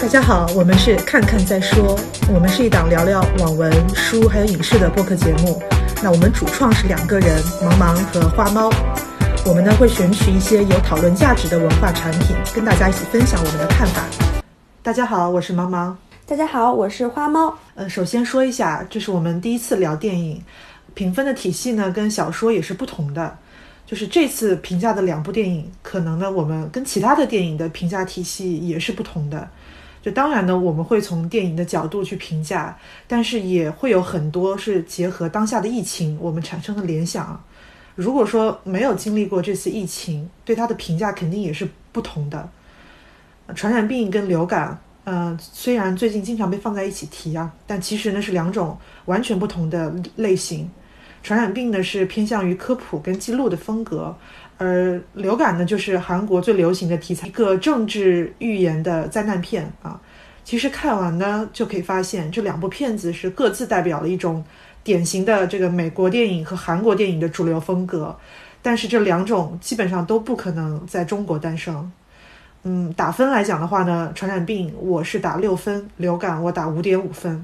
大家好，我们是看看再说，我们是一档聊聊网文、书还有影视的播客节目。那我们主创是两个人，茫茫和花猫。我们呢会选取一些有讨论价值的文化产品，跟大家一起分享我们的看法。大家好，我是茫茫。大家好，我是花猫。呃，首先说一下，这是我们第一次聊电影，评分的体系呢跟小说也是不同的。就是这次评价的两部电影，可能呢我们跟其他的电影的评价体系也是不同的。就当然呢，我们会从电影的角度去评价，但是也会有很多是结合当下的疫情我们产生的联想。如果说没有经历过这次疫情，对它的评价肯定也是不同的。传染病跟流感，嗯，虽然最近经常被放在一起提啊，但其实呢是两种完全不同的类型。传染病呢是偏向于科普跟记录的风格，而流感呢就是韩国最流行的题材，一个政治预言的灾难片啊。其实看完呢就可以发现，这两部片子是各自代表了一种典型的这个美国电影和韩国电影的主流风格，但是这两种基本上都不可能在中国诞生。嗯，打分来讲的话呢，传染病我是打六分，流感我打五点五分。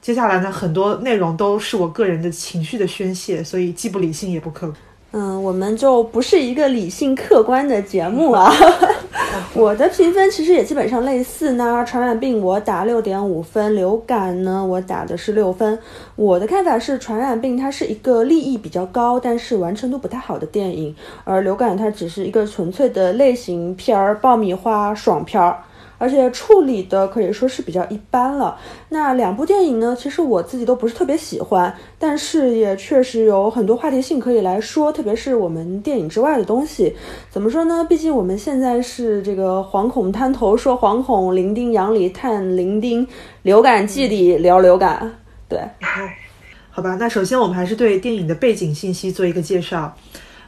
接下来呢，很多内容都是我个人的情绪的宣泄，所以既不理性也不客。嗯，我们就不是一个理性客观的节目啊。我的评分其实也基本上类似呢。传染病我打六点五分，流感呢我打的是六分。我的看法是，传染病它是一个利益比较高，但是完成度不太好的电影，而流感它只是一个纯粹的类型片儿，爆米花爽片儿。而且处理的可以说是比较一般了。那两部电影呢，其实我自己都不是特别喜欢，但是也确实有很多话题性可以来说，特别是我们电影之外的东西。怎么说呢？毕竟我们现在是这个惶恐滩头说惶恐，零丁洋里探零丁，流感季里聊流感。对，好吧。那首先我们还是对电影的背景信息做一个介绍。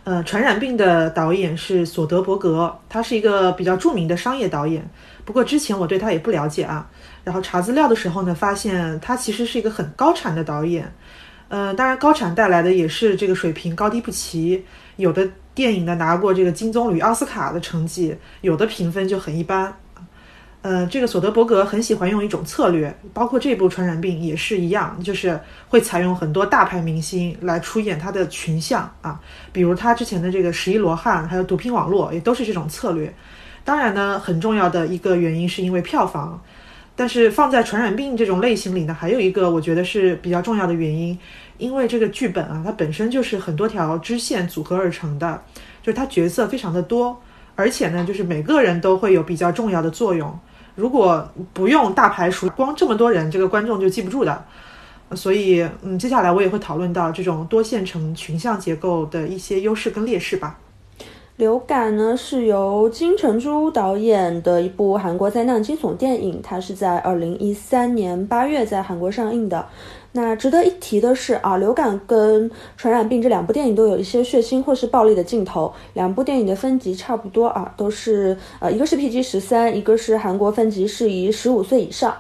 呃，传染病的导演是索德伯格，他是一个比较著名的商业导演。不过之前我对他也不了解啊，然后查资料的时候呢，发现他其实是一个很高产的导演。呃，当然高产带来的也是这个水平高低不齐，有的电影呢拿过这个金棕榈、奥斯卡的成绩，有的评分就很一般。呃，这个索德伯格很喜欢用一种策略，包括这部《传染病》也是一样，就是会采用很多大牌明星来出演他的群像啊，比如他之前的这个《十一罗汉》还有《毒品网络》也都是这种策略。当然呢，很重要的一个原因是因为票房，但是放在传染病这种类型里呢，还有一个我觉得是比较重要的原因，因为这个剧本啊，它本身就是很多条支线组合而成的，就是它角色非常的多，而且呢，就是每个人都会有比较重要的作用。如果不用大牌除，光这么多人，这个观众就记不住的。所以，嗯，接下来我也会讨论到这种多线程群像结构的一些优势跟劣势吧。流感呢是由金成洙导演的一部韩国灾难惊悚电影，它是在二零一三年八月在韩国上映的。那值得一提的是啊，流感跟传染病这两部电影都有一些血腥或是暴力的镜头，两部电影的分级差不多啊，都是呃一个是 PG 十三，一个是韩国分级是宜十五岁以上。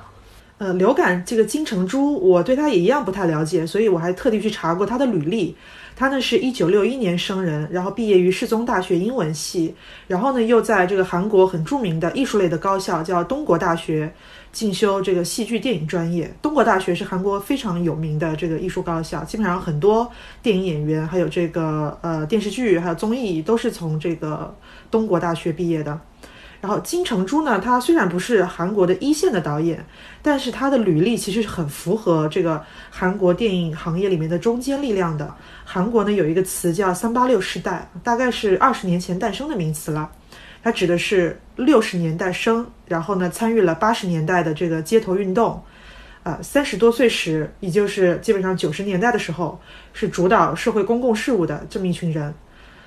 呃，流感这个金城洙，我对他也一样不太了解，所以我还特地去查过他的履历。他呢是一九六一年生人，然后毕业于世宗大学英文系，然后呢又在这个韩国很著名的艺术类的高校叫东国大学进修这个戏剧电影专业。东国大学是韩国非常有名的这个艺术高校，基本上很多电影演员还有这个呃电视剧还有综艺都是从这个东国大学毕业的。然后金成洙呢，他虽然不是韩国的一线的导演，但是他的履历其实是很符合这个韩国电影行业里面的中坚力量的。韩国呢有一个词叫“三八六时代”，大概是二十年前诞生的名词了。它指的是六十年代生，然后呢参与了八十年代的这个街头运动，呃，三十多岁时，也就是基本上九十年代的时候，是主导社会公共事务的这么一群人。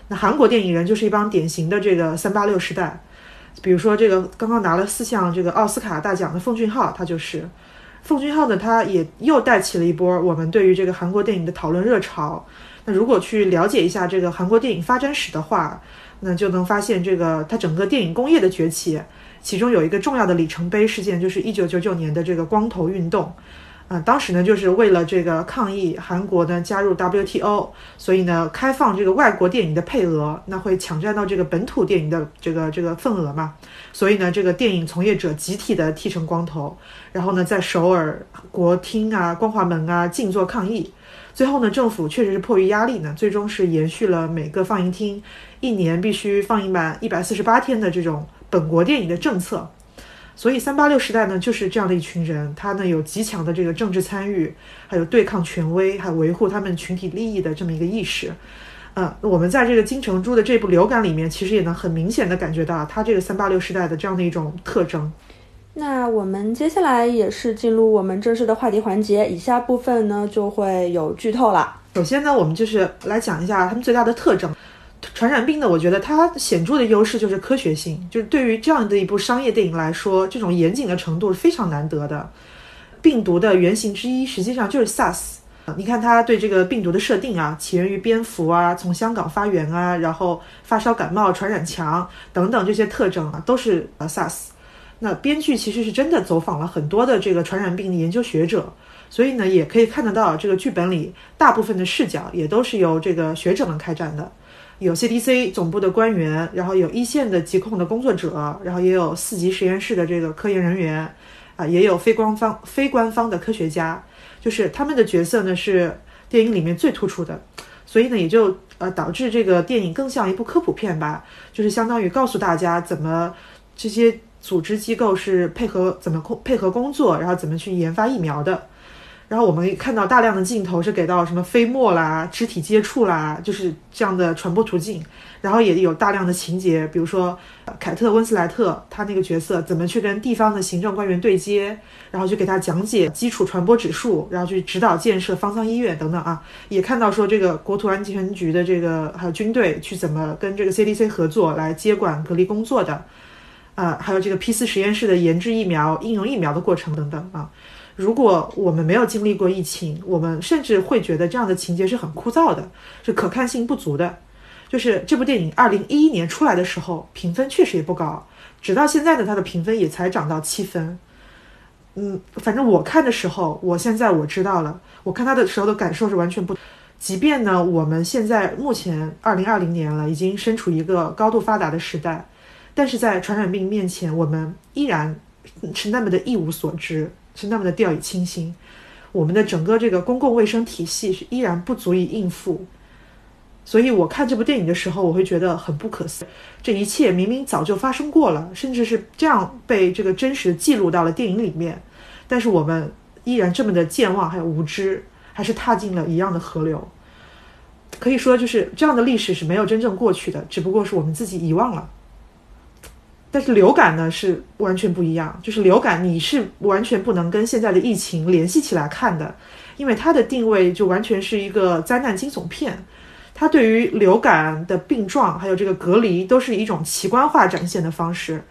那韩国电影人就是一帮典型的这个“三八六时代”。比如说，这个刚刚拿了四项这个奥斯卡大奖的奉俊昊，他就是奉俊昊呢，他也又带起了一波我们对于这个韩国电影的讨论热潮。那如果去了解一下这个韩国电影发展史的话，那就能发现这个它整个电影工业的崛起，其中有一个重要的里程碑事件，就是一九九九年的这个光头运动。啊，当时呢，就是为了这个抗议韩国呢加入 WTO，所以呢，开放这个外国电影的配额，那会抢占到这个本土电影的这个这个份额嘛。所以呢，这个电影从业者集体的剃成光头，然后呢，在首尔国厅啊、光华门啊静坐抗议。最后呢，政府确实是迫于压力呢，最终是延续了每个放映厅一年必须放映满一百四十八天的这种本国电影的政策。所以三八六时代呢，就是这样的一群人，他呢有极强的这个政治参与，还有对抗权威，还有维护他们群体利益的这么一个意识。呃，我们在这个金城珠的这部《流感》里面，其实也能很明显的感觉到他这个三八六时代的这样的一种特征。那我们接下来也是进入我们正式的话题环节，以下部分呢就会有剧透了。首先呢，我们就是来讲一下他们最大的特征。传染病呢，我觉得它显著的优势就是科学性，就是对于这样的一部商业电影来说，这种严谨的程度是非常难得的。病毒的原型之一实际上就是 SARS，你看它对这个病毒的设定啊，起源于蝙蝠啊，从香港发源啊，然后发烧感冒传染强等等这些特征啊，都是呃 SARS。那编剧其实是真的走访了很多的这个传染病的研究学者，所以呢，也可以看得到这个剧本里大部分的视角也都是由这个学者们开展的。有 CDC 总部的官员，然后有一线的疾控的工作者，然后也有四级实验室的这个科研人员，啊，也有非官方非官方的科学家，就是他们的角色呢是电影里面最突出的，所以呢也就呃导致这个电影更像一部科普片吧，就是相当于告诉大家怎么这些组织机构是配合怎么配合工作，然后怎么去研发疫苗的。然后我们看到大量的镜头是给到什么飞沫啦、肢体接触啦，就是这样的传播途径。然后也有大量的情节，比如说凯特温斯莱特他那个角色怎么去跟地方的行政官员对接，然后去给他讲解基础传播指数，然后去指导建设方舱医院等等啊。也看到说这个国土安全局的这个还有军队去怎么跟这个 CDC 合作来接管隔离工作的，啊，还有这个 P 四实验室的研制疫苗、应用疫苗的过程等等啊。如果我们没有经历过疫情，我们甚至会觉得这样的情节是很枯燥的，是可看性不足的。就是这部电影二零一一年出来的时候，评分确实也不高，直到现在呢，它的评分也才涨到七分。嗯，反正我看的时候，我现在我知道了，我看它的时候的感受是完全不。即便呢，我们现在目前二零二零年了，已经身处一个高度发达的时代，但是在传染病面前，我们依然是那么的一无所知。是那么的掉以轻心，我们的整个这个公共卫生体系是依然不足以应付，所以我看这部电影的时候，我会觉得很不可思议。这一切明明早就发生过了，甚至是这样被这个真实记录到了电影里面，但是我们依然这么的健忘还有无知，还是踏进了一样的河流。可以说，就是这样的历史是没有真正过去的，只不过是我们自己遗忘了。但是流感呢是完全不一样，就是流感你是完全不能跟现在的疫情联系起来看的，因为它的定位就完全是一个灾难惊悚片，它对于流感的病状还有这个隔离都是一种奇观化展现的方式。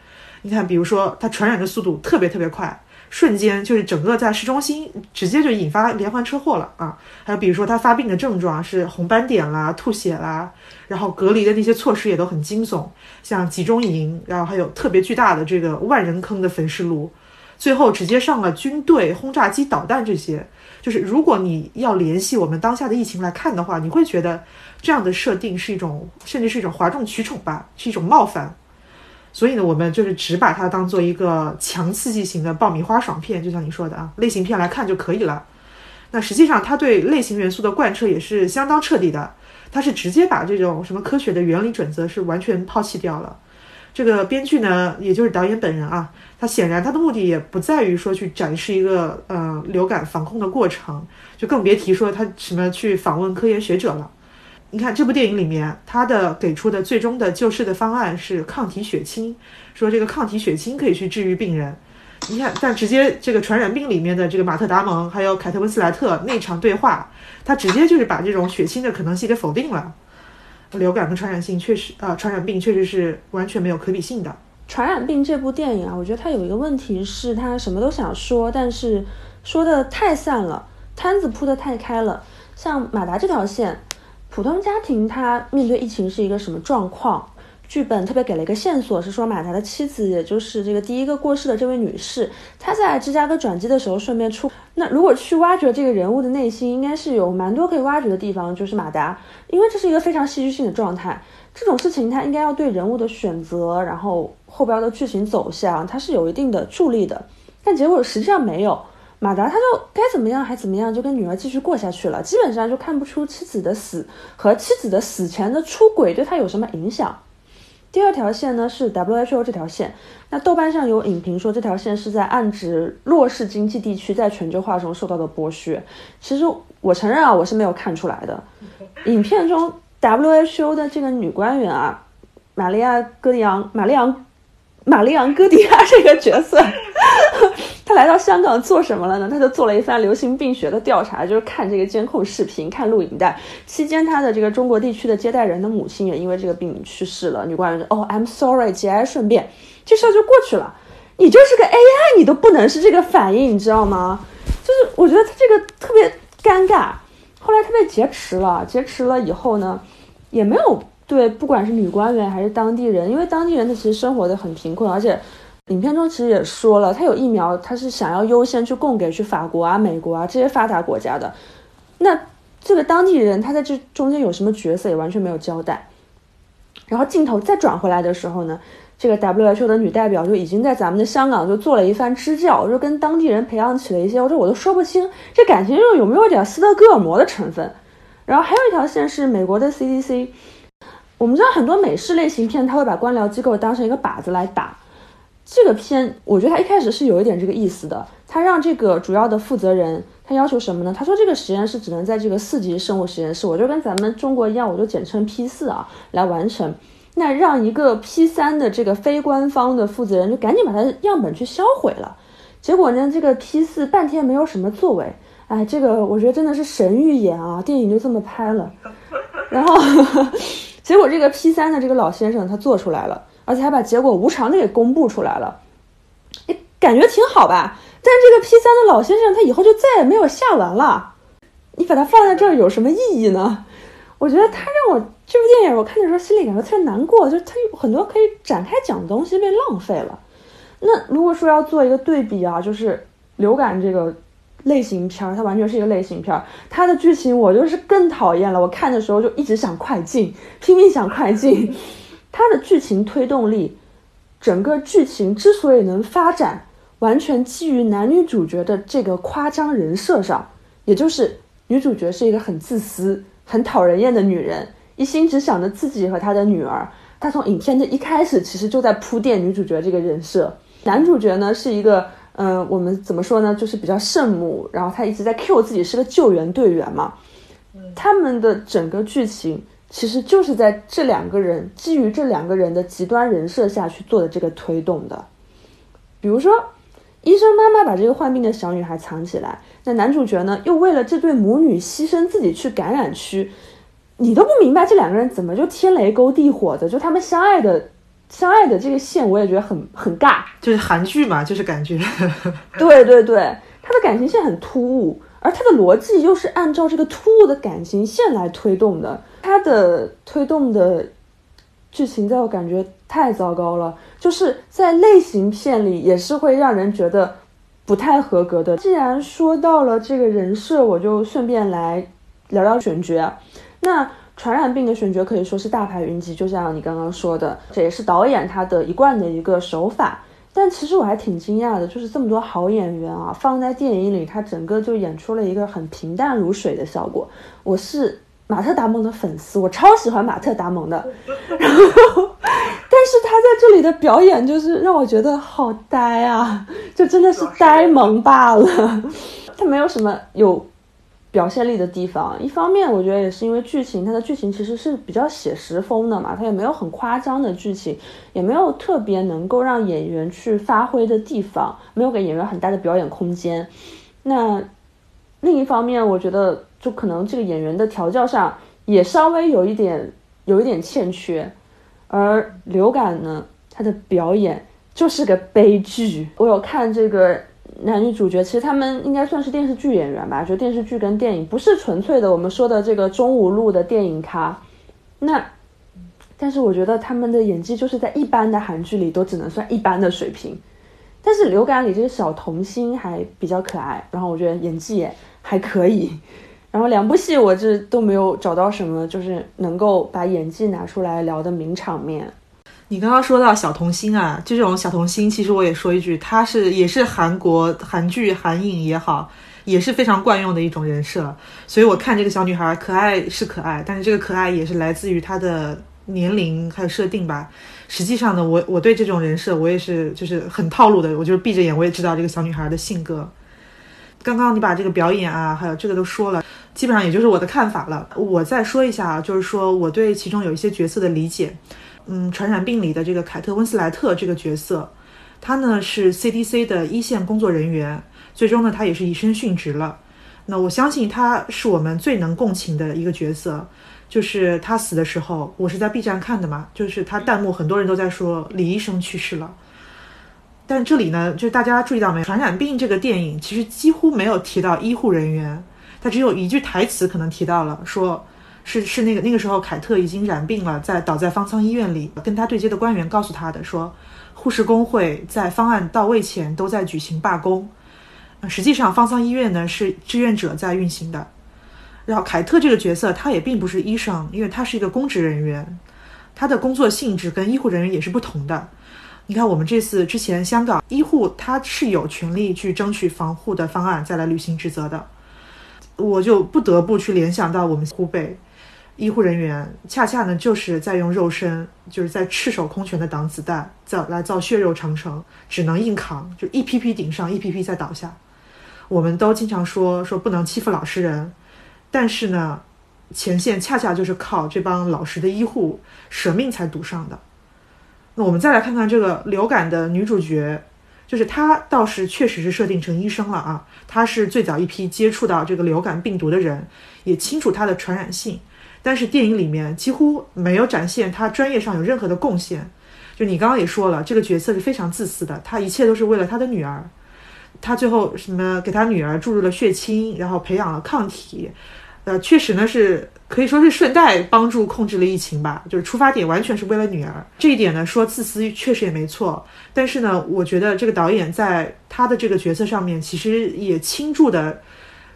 你看，比如说它传染的速度特别特别快。瞬间就是整个在市中心直接就引发连环车祸了啊！还有比如说他发病的症状是红斑点啦、吐血啦，然后隔离的那些措施也都很惊悚，像集中营，然后还有特别巨大的这个万人坑的焚尸炉，最后直接上了军队、轰炸机、导弹这些。就是如果你要联系我们当下的疫情来看的话，你会觉得这样的设定是一种，甚至是一种哗众取宠吧，是一种冒犯。所以呢，我们就是只把它当做一个强刺激型的爆米花爽片，就像你说的啊，类型片来看就可以了。那实际上，它对类型元素的贯彻也是相当彻底的。它是直接把这种什么科学的原理准则是完全抛弃掉了。这个编剧呢，也就是导演本人啊，他显然他的目的也不在于说去展示一个呃流感防控的过程，就更别提说他什么去访问科研学者了。你看这部电影里面，他的给出的最终的救世的方案是抗体血清，说这个抗体血清可以去治愈病人。你看，但直接这个传染病里面的这个马特·达蒙还有凯特·温斯莱特那场对话，他直接就是把这种血清的可能性给否定了。流感跟传染性确实啊，传染病确实是完全没有可比性的。传染病这部电影啊，我觉得它有一个问题是，它什么都想说，但是说的太散了，摊子铺的太开了。像马达这条线。普通家庭他面对疫情是一个什么状况？剧本特别给了一个线索，是说马达的妻子，也就是这个第一个过世的这位女士，她在芝加哥转机的时候顺便出。那如果去挖掘这个人物的内心，应该是有蛮多可以挖掘的地方，就是马达，因为这是一个非常戏剧性的状态。这种事情它应该要对人物的选择，然后后边的剧情走向，它是有一定的助力的。但结果实际上没有，马达他就该怎么样还怎么样，就跟女儿继续过下去了，基本上就看不出妻子的死和妻子的死前的出轨对他有什么影响。第二条线呢是 WHO 这条线，那豆瓣上有影评说这条线是在暗指弱势经济地区在全球化中受到的剥削。其实我承认啊，我是没有看出来的。影片中 WHO 的这个女官员啊，玛利亚·戈迪昂，玛丽昂，玛丽昂·戈迪亚这个角色。他来到香港做什么了呢？他就做了一番流行病学的调查，就是看这个监控视频、看录影带。期间，他的这个中国地区的接待人的母亲也因为这个病去世了。女官员说：“哦，I'm sorry，节哀顺变，这事儿就过去了。你就是个 AI，你都不能是这个反应，你知道吗？就是我觉得他这个特别尴尬。后来他被劫持了，劫持了以后呢，也没有对不管是女官员还是当地人，因为当地人他其实生活的很贫困，而且。影片中其实也说了，他有疫苗，他是想要优先去供给去法国啊、美国啊这些发达国家的。那这个当地人他在这中间有什么角色也完全没有交代。然后镜头再转回来的时候呢，这个 WHO 的女代表就已经在咱们的香港就做了一番支教，就跟当地人培养起了一些，我说我都说不清这感情中有没有点斯德哥尔摩的成分。然后还有一条线是美国的 CDC，我们知道很多美式类型片，他会把官僚机构当成一个靶子来打。这个片，我觉得他一开始是有一点这个意思的。他让这个主要的负责人，他要求什么呢？他说这个实验室只能在这个四级生物实验室，我就跟咱们中国一样，我就简称 P 四啊，来完成。那让一个 P 三的这个非官方的负责人，就赶紧把他样本去销毁了。结果呢，这个 P 四半天没有什么作为。哎，这个我觉得真的是神预言啊，电影就这么拍了。然后，结果这个 P 三的这个老先生他做出来了。而且还把结果无偿的给公布出来了，哎，感觉挺好吧？但是这个 P 三的老先生他以后就再也没有下文了，你把它放在这儿有什么意义呢？我觉得他让我这部电影我看的时候心里感觉特别难过，就是他有很多可以展开讲的东西被浪费了。那如果说要做一个对比啊，就是流感这个类型片儿，它完全是一个类型片儿，它的剧情我就是更讨厌了。我看的时候就一直想快进，拼命想快进。它的剧情推动力，整个剧情之所以能发展，完全基于男女主角的这个夸张人设上，也就是女主角是一个很自私、很讨人厌的女人，一心只想着自己和她的女儿。她从影片的一开始其实就在铺垫女主角这个人设。男主角呢是一个，嗯，我们怎么说呢，就是比较圣母，然后他一直在 cue 自己是个救援队员嘛。他们的整个剧情。其实就是在这两个人基于这两个人的极端人设下去做的这个推动的，比如说，医生妈妈把这个患病的小女孩藏起来，那男主角呢又为了这对母女牺牲自己去感染区，你都不明白这两个人怎么就天雷勾地火的，就他们相爱的相爱的这个线，我也觉得很很尬，就是韩剧嘛，就是感觉，对对对，他的感情线很突兀，而他的逻辑又是按照这个突兀的感情线来推动的。它的推动的剧情，在我感觉太糟糕了，就是在类型片里也是会让人觉得不太合格的。既然说到了这个人设，我就顺便来聊聊选角。那传染病的选角可以说是大牌云集，就像你刚刚说的，这也是导演他的一贯的一个手法。但其实我还挺惊讶的，就是这么多好演员啊，放在电影里，他整个就演出了一个很平淡如水的效果。我是。马特·达蒙的粉丝，我超喜欢马特·达蒙的，然后，但是他在这里的表演就是让我觉得好呆啊，就真的是呆萌罢了，他没有什么有表现力的地方。一方面，我觉得也是因为剧情，它的剧情其实是比较写实风的嘛，它也没有很夸张的剧情，也没有特别能够让演员去发挥的地方，没有给演员很大的表演空间。那另一方面，我觉得。就可能这个演员的调教上也稍微有一点有一点欠缺，而流感呢，他的表演就是个悲剧。我有看这个男女主角，其实他们应该算是电视剧演员吧，就电视剧跟电影不是纯粹的我们说的这个中五路的电影咖。那但是我觉得他们的演技就是在一般的韩剧里都只能算一般的水平。但是流感里这个小童星还比较可爱，然后我觉得演技也还可以。然后两部戏我这都没有找到什么就是能够把演技拿出来聊的名场面。你刚刚说到小童星啊，这种小童星，其实我也说一句，他是也是韩国韩剧韩影也好，也是非常惯用的一种人设。所以我看这个小女孩可爱是可爱，但是这个可爱也是来自于她的年龄还有设定吧。实际上呢，我我对这种人设我也是就是很套路的，我就是闭着眼我也知道这个小女孩的性格。刚刚你把这个表演啊，还有这个都说了，基本上也就是我的看法了。我再说一下啊，就是说我对其中有一些角色的理解。嗯，传染病里的这个凯特温斯莱特这个角色，他呢是 CDC 的一线工作人员，最终呢他也是以身殉职了。那我相信他是我们最能共情的一个角色。就是他死的时候，我是在 B 站看的嘛，就是他弹幕很多人都在说李医生去世了。但这里呢，就是大家注意到没？传染病这个电影其实几乎没有提到医护人员，他只有一句台词可能提到了，说是是那个那个时候凯特已经染病了，在倒在方舱医院里，跟他对接的官员告诉他的，说护士工会在方案到位前都在举行罢工。实际上方舱医院呢是志愿者在运行的。然后凯特这个角色他也并不是医生，因为他是一个公职人员，他的工作性质跟医护人员也是不同的。你看，我们这次之前香港医护他是有权利去争取防护的方案，再来履行职责的。我就不得不去联想到我们湖北医护人员，恰恰呢就是在用肉身，就是在赤手空拳的挡子弹，造来造血肉长城，只能硬扛，就一批批顶上，一批批再倒下。我们都经常说说不能欺负老实人，但是呢，前线恰恰就是靠这帮老实的医护舍命才堵上的。那我们再来看看这个流感的女主角，就是她倒是确实是设定成医生了啊，她是最早一批接触到这个流感病毒的人，也清楚它的传染性，但是电影里面几乎没有展现他专业上有任何的贡献。就你刚刚也说了，这个角色是非常自私的，他一切都是为了他的女儿，他最后什么给他女儿注入了血清，然后培养了抗体，呃，确实呢是。可以说是顺带帮助控制了疫情吧，就是出发点完全是为了女儿。这一点呢，说自私确实也没错。但是呢，我觉得这个导演在他的这个角色上面，其实也倾注的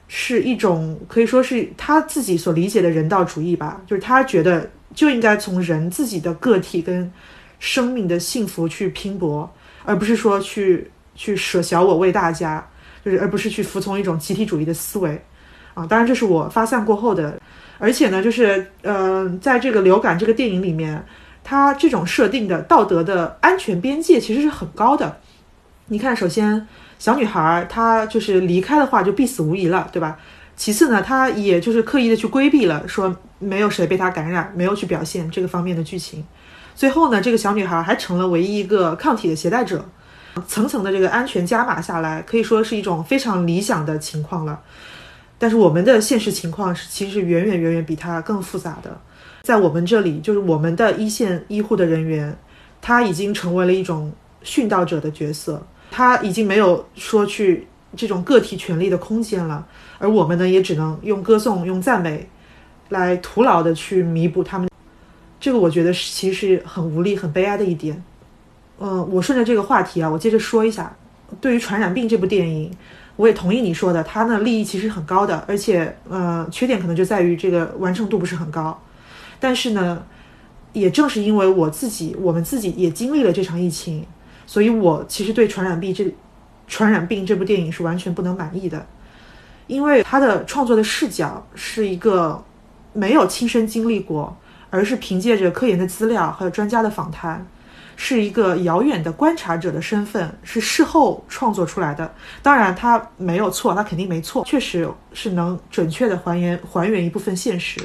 是一种可以说是他自己所理解的人道主义吧。就是他觉得就应该从人自己的个体跟生命的幸福去拼搏，而不是说去去舍小我为大家，就是而不是去服从一种集体主义的思维啊。当然，这是我发散过后的。而且呢，就是，呃，在这个流感这个电影里面，它这种设定的道德的安全边界其实是很高的。你看，首先小女孩她就是离开的话就必死无疑了，对吧？其次呢，她也就是刻意的去规避了，说没有谁被她感染，没有去表现这个方面的剧情。最后呢，这个小女孩还成了唯一一个抗体的携带者，层层的这个安全加码下来，可以说是一种非常理想的情况了。但是我们的现实情况是，其实远远远远比它更复杂的。在我们这里，就是我们的一线医护的人员，他已经成为了一种殉道者的角色，他已经没有说去这种个体权利的空间了。而我们呢，也只能用歌颂、用赞美，来徒劳的去弥补他们。这个我觉得是其实很无力、很悲哀的一点。嗯，我顺着这个话题啊，我接着说一下，对于《传染病》这部电影。我也同意你说的，它呢利益其实很高的，而且呃缺点可能就在于这个完成度不是很高。但是呢，也正是因为我自己，我们自己也经历了这场疫情，所以我其实对《传染病》这《传染病》这部电影是完全不能满意的，因为它的创作的视角是一个没有亲身经历过，而是凭借着科研的资料和专家的访谈。是一个遥远的观察者的身份，是事后创作出来的。当然，他没有错，他肯定没错，确实是能准确的还原还原一部分现实。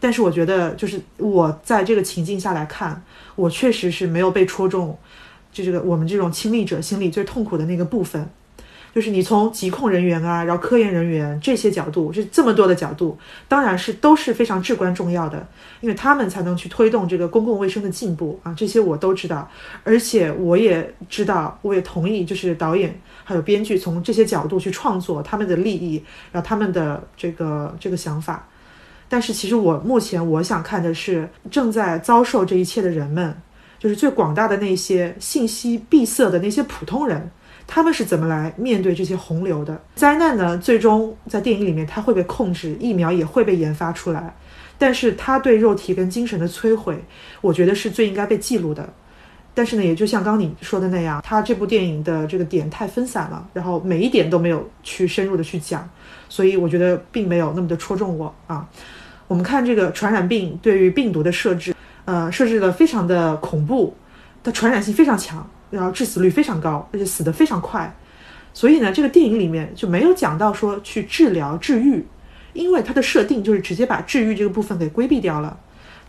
但是，我觉得就是我在这个情境下来看，我确实是没有被戳中，就这个我们这种亲历者心里最痛苦的那个部分。就是你从疾控人员啊，然后科研人员这些角度，这这么多的角度，当然是都是非常至关重要的，因为他们才能去推动这个公共卫生的进步啊。这些我都知道，而且我也知道，我也同意，就是导演还有编剧从这些角度去创作他们的利益，然后他们的这个这个想法。但是其实我目前我想看的是正在遭受这一切的人们，就是最广大的那些信息闭塞的那些普通人，他们是怎么来面对这些洪流的？灾难呢？最终在电影里面它会被控制，疫苗也会被研发出来，但是它对肉体跟精神的摧毁，我觉得是最应该被记录的。但是呢，也就像刚你说的那样，它这部电影的这个点太分散了，然后每一点都没有去深入的去讲，所以我觉得并没有那么的戳中我啊。我们看这个传染病对于病毒的设置，呃，设置的非常的恐怖，它传染性非常强，然后致死率非常高，而且死得非常快。所以呢，这个电影里面就没有讲到说去治疗治愈，因为它的设定就是直接把治愈这个部分给规避掉了。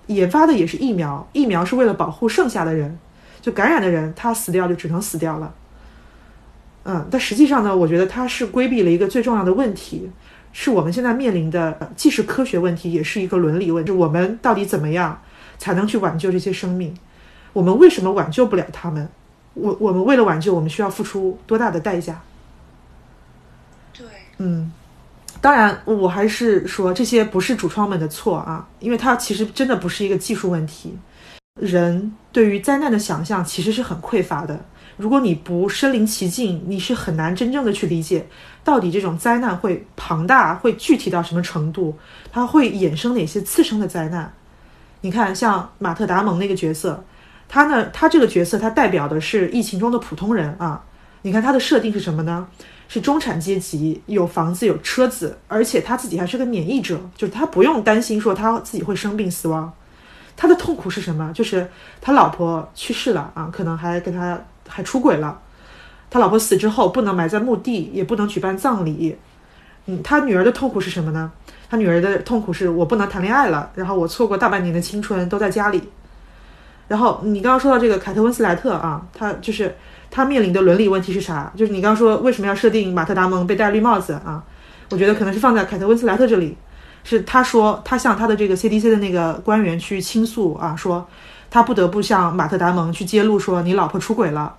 研发的也是疫苗，疫苗是为了保护剩下的人，就感染的人他死掉就只能死掉了。嗯，但实际上呢，我觉得它是规避了一个最重要的问题。是我们现在面临的，既是科学问题，也是一个伦理问题。我们到底怎么样才能去挽救这些生命？我们为什么挽救不了他们？我我们为了挽救，我们需要付出多大的代价？对，嗯，当然，我还是说这些不是主创们的错啊，因为它其实真的不是一个技术问题。人对于灾难的想象其实是很匮乏的。如果你不身临其境，你是很难真正的去理解，到底这种灾难会庞大，会具体到什么程度，它会衍生哪些次生的灾难。你看，像马特·达蒙那个角色，他呢，他这个角色他代表的是疫情中的普通人啊。你看他的设定是什么呢？是中产阶级，有房子有车子，而且他自己还是个免疫者，就是他不用担心说他自己会生病死亡。他的痛苦是什么？就是他老婆去世了啊，可能还跟他。还出轨了，他老婆死之后不能埋在墓地，也不能举办葬礼。嗯，他女儿的痛苦是什么呢？他女儿的痛苦是我不能谈恋爱了，然后我错过大半年的青春都在家里。然后你刚刚说到这个凯特温斯莱特啊，他就是他面临的伦理问题是啥？就是你刚刚说为什么要设定马特达蒙被戴绿帽子啊？我觉得可能是放在凯特温斯莱特这里，是他说他向他的这个 CDC 的那个官员去倾诉啊，说。他不得不向马特·达蒙去揭露说你老婆出轨了，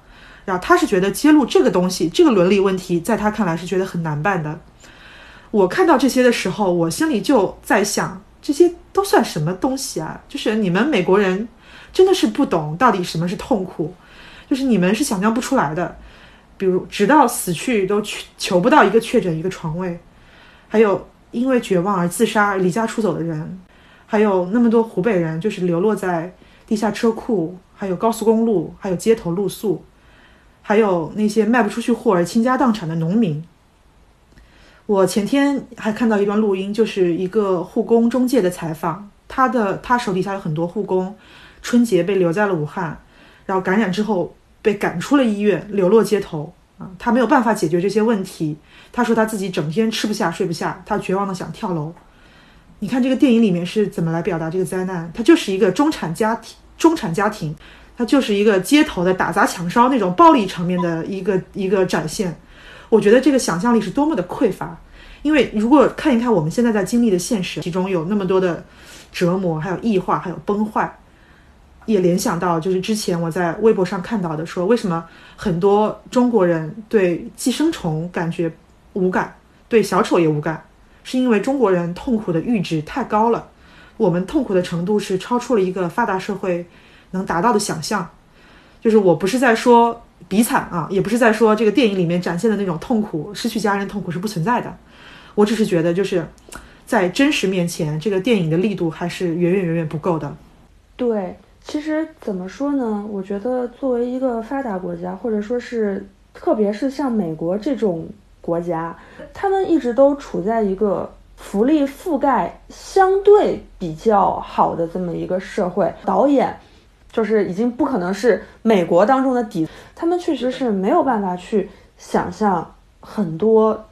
然后他是觉得揭露这个东西，这个伦理问题，在他看来是觉得很难办的。我看到这些的时候，我心里就在想，这些都算什么东西啊？就是你们美国人真的是不懂到底什么是痛苦，就是你们是想象不出来的。比如，直到死去都求求不到一个确诊一个床位，还有因为绝望而自杀离家出走的人，还有那么多湖北人就是流落在。地下车库，还有高速公路，还有街头露宿，还有那些卖不出去货而倾家荡产的农民。我前天还看到一段录音，就是一个护工中介的采访。他的他手底下有很多护工，春节被留在了武汉，然后感染之后被赶出了医院，流落街头啊。他没有办法解决这些问题。他说他自己整天吃不下睡不下，他绝望的想跳楼。你看这个电影里面是怎么来表达这个灾难？他就是一个中产家庭，中产家庭，他就是一个街头的打砸抢烧那种暴力场面的一个一个展现。我觉得这个想象力是多么的匮乏，因为如果看一看我们现在在经历的现实，其中有那么多的折磨，还有异化，还有崩坏，也联想到就是之前我在微博上看到的，说为什么很多中国人对寄生虫感觉无感，对小丑也无感。是因为中国人痛苦的阈值太高了，我们痛苦的程度是超出了一个发达社会能达到的想象。就是我不是在说比惨啊，也不是在说这个电影里面展现的那种痛苦，失去家人痛苦是不存在的。我只是觉得，就是在真实面前，这个电影的力度还是远远远远不够的。对，其实怎么说呢？我觉得作为一个发达国家，或者说是特别是像美国这种。国家，他们一直都处在一个福利覆盖相对比较好的这么一个社会。导演就是已经不可能是美国当中的底，他们确实是没有办法去想象很多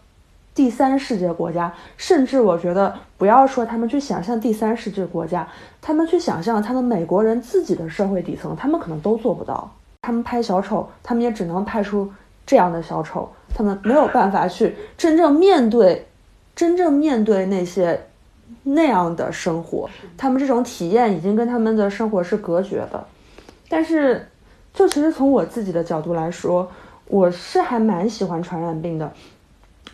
第三世界国家，甚至我觉得不要说他们去想象第三世界国家，他们去想象他们美国人自己的社会底层，他们可能都做不到。他们拍小丑，他们也只能拍出这样的小丑。他们没有办法去真正面对，真正面对那些那样的生活，他们这种体验已经跟他们的生活是隔绝的。但是，就其实从我自己的角度来说，我是还蛮喜欢传染病的。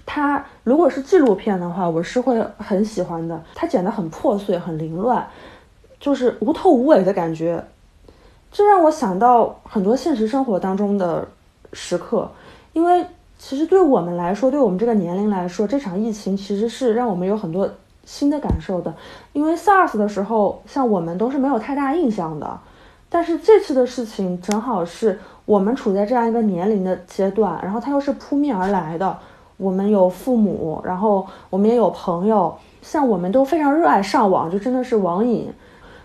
它如果是纪录片的话，我是会很喜欢的。它剪得很破碎，很凌乱，就是无头无尾的感觉。这让我想到很多现实生活当中的时刻，因为其实对我们来说，对我们这个年龄来说，这场疫情其实是让我们有很多新的感受的。因为 SARS 的时候，像我们都是没有太大印象的，但是这次的事情正好是我们处在这样一个年龄的阶段，然后它又是扑面而来的。我们有父母，然后我们也有朋友，像我们都非常热爱上网，就真的是网瘾。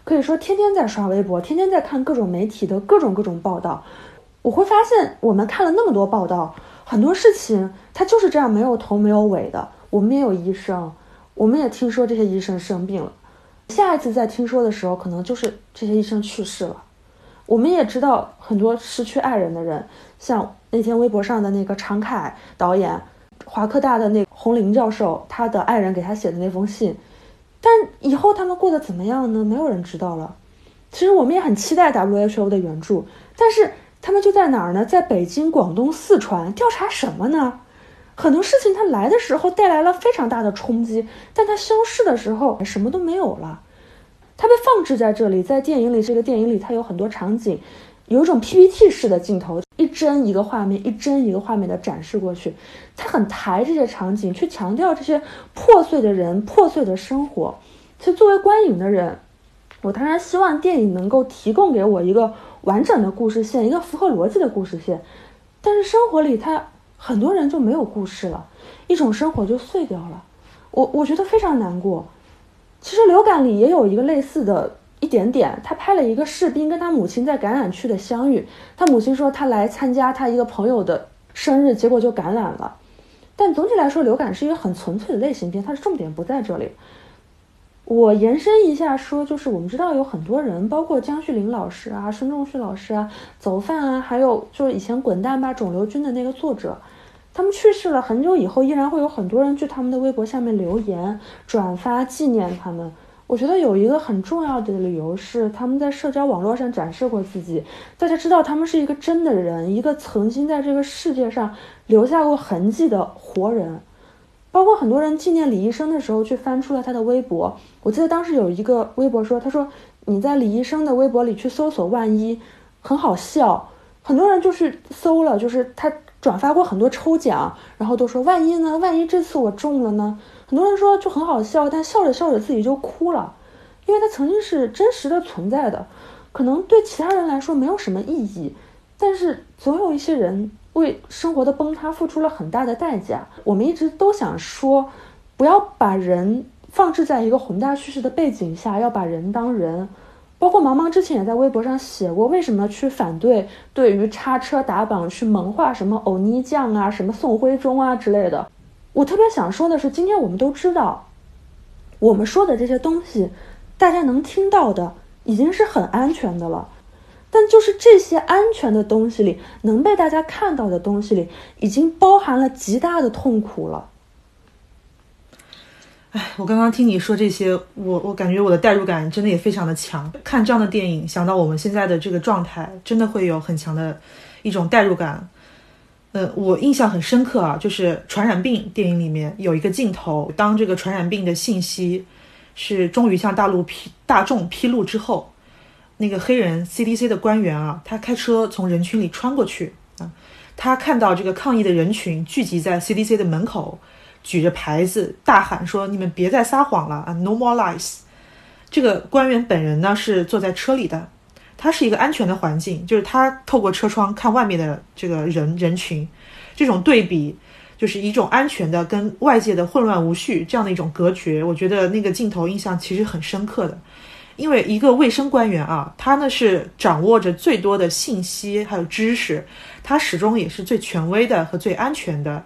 可以说天天在刷微博，天天在看各种媒体的各种各种报道。我会发现，我们看了那么多报道，很多事情它就是这样没有头没有尾的。我们也有医生，我们也听说这些医生生病了，下一次再听说的时候，可能就是这些医生去世了。我们也知道很多失去爱人的人，像那天微博上的那个常凯导演，华科大的那个洪林教授，他的爱人给他写的那封信。但以后他们过得怎么样呢？没有人知道了。其实我们也很期待 WHO 的援助，但是他们就在哪儿呢？在北京、广东、四川调查什么呢？很多事情它来的时候带来了非常大的冲击，但它消失的时候什么都没有了。它被放置在这里，在电影里，这个电影里它有很多场景。有一种 PPT 式的镜头，一帧一个画面，一帧一个画面的展示过去，他很抬这些场景，去强调这些破碎的人、破碎的生活。其实作为观影的人，我当然希望电影能够提供给我一个完整的故事线，一个符合逻辑的故事线。但是生活里，他很多人就没有故事了，一种生活就碎掉了。我我觉得非常难过。其实流感里也有一个类似的。一点点，他拍了一个士兵跟他母亲在感染区的相遇。他母亲说他来参加他一个朋友的生日，结果就感染了。但总体来说，流感是一个很纯粹的类型片，它的重点不在这里。我延伸一下说，就是我们知道有很多人，包括江旭林老师啊、孙仲旭老师啊、走饭啊，还有就是以前《滚蛋吧肿瘤君》的那个作者，他们去世了很久以后，依然会有很多人去他们的微博下面留言、转发纪念他们。我觉得有一个很重要的理由是，他们在社交网络上展示过自己，大家知道他们是一个真的人，一个曾经在这个世界上留下过痕迹的活人。包括很多人纪念李医生的时候，去翻出了他的微博。我记得当时有一个微博说：“他说你在李医生的微博里去搜索万一，很好笑。”很多人就是搜了，就是他转发过很多抽奖，然后都说万一呢？万一这次我中了呢？很多人说就很好笑，但笑着笑着自己就哭了，因为它曾经是真实的存在的，可能对其他人来说没有什么意义，但是总有一些人为生活的崩塌付出了很大的代价。我们一直都想说，不要把人放置在一个宏大叙事的背景下，要把人当人。包括毛毛之前也在微博上写过，为什么去反对对于叉车打榜去萌化什么欧尼酱啊、什么宋徽宗啊之类的。我特别想说的是，今天我们都知道，我们说的这些东西，大家能听到的已经是很安全的了。但就是这些安全的东西里，能被大家看到的东西里，已经包含了极大的痛苦了。哎，我刚刚听你说这些，我我感觉我的代入感真的也非常的强。看这样的电影，想到我们现在的这个状态，真的会有很强的一种代入感。呃，我印象很深刻啊，就是传染病电影里面有一个镜头，当这个传染病的信息是终于向大陆披大众披露之后，那个黑人 CDC 的官员啊，他开车从人群里穿过去啊，他看到这个抗议的人群聚集在 CDC 的门口，举着牌子大喊说：“你们别再撒谎了啊，No more lies。”这个官员本人呢是坐在车里的。他是一个安全的环境，就是他透过车窗看外面的这个人人群，这种对比就是一种安全的跟外界的混乱无序这样的一种隔绝。我觉得那个镜头印象其实很深刻的，因为一个卫生官员啊，他呢是掌握着最多的信息还有知识，他始终也是最权威的和最安全的。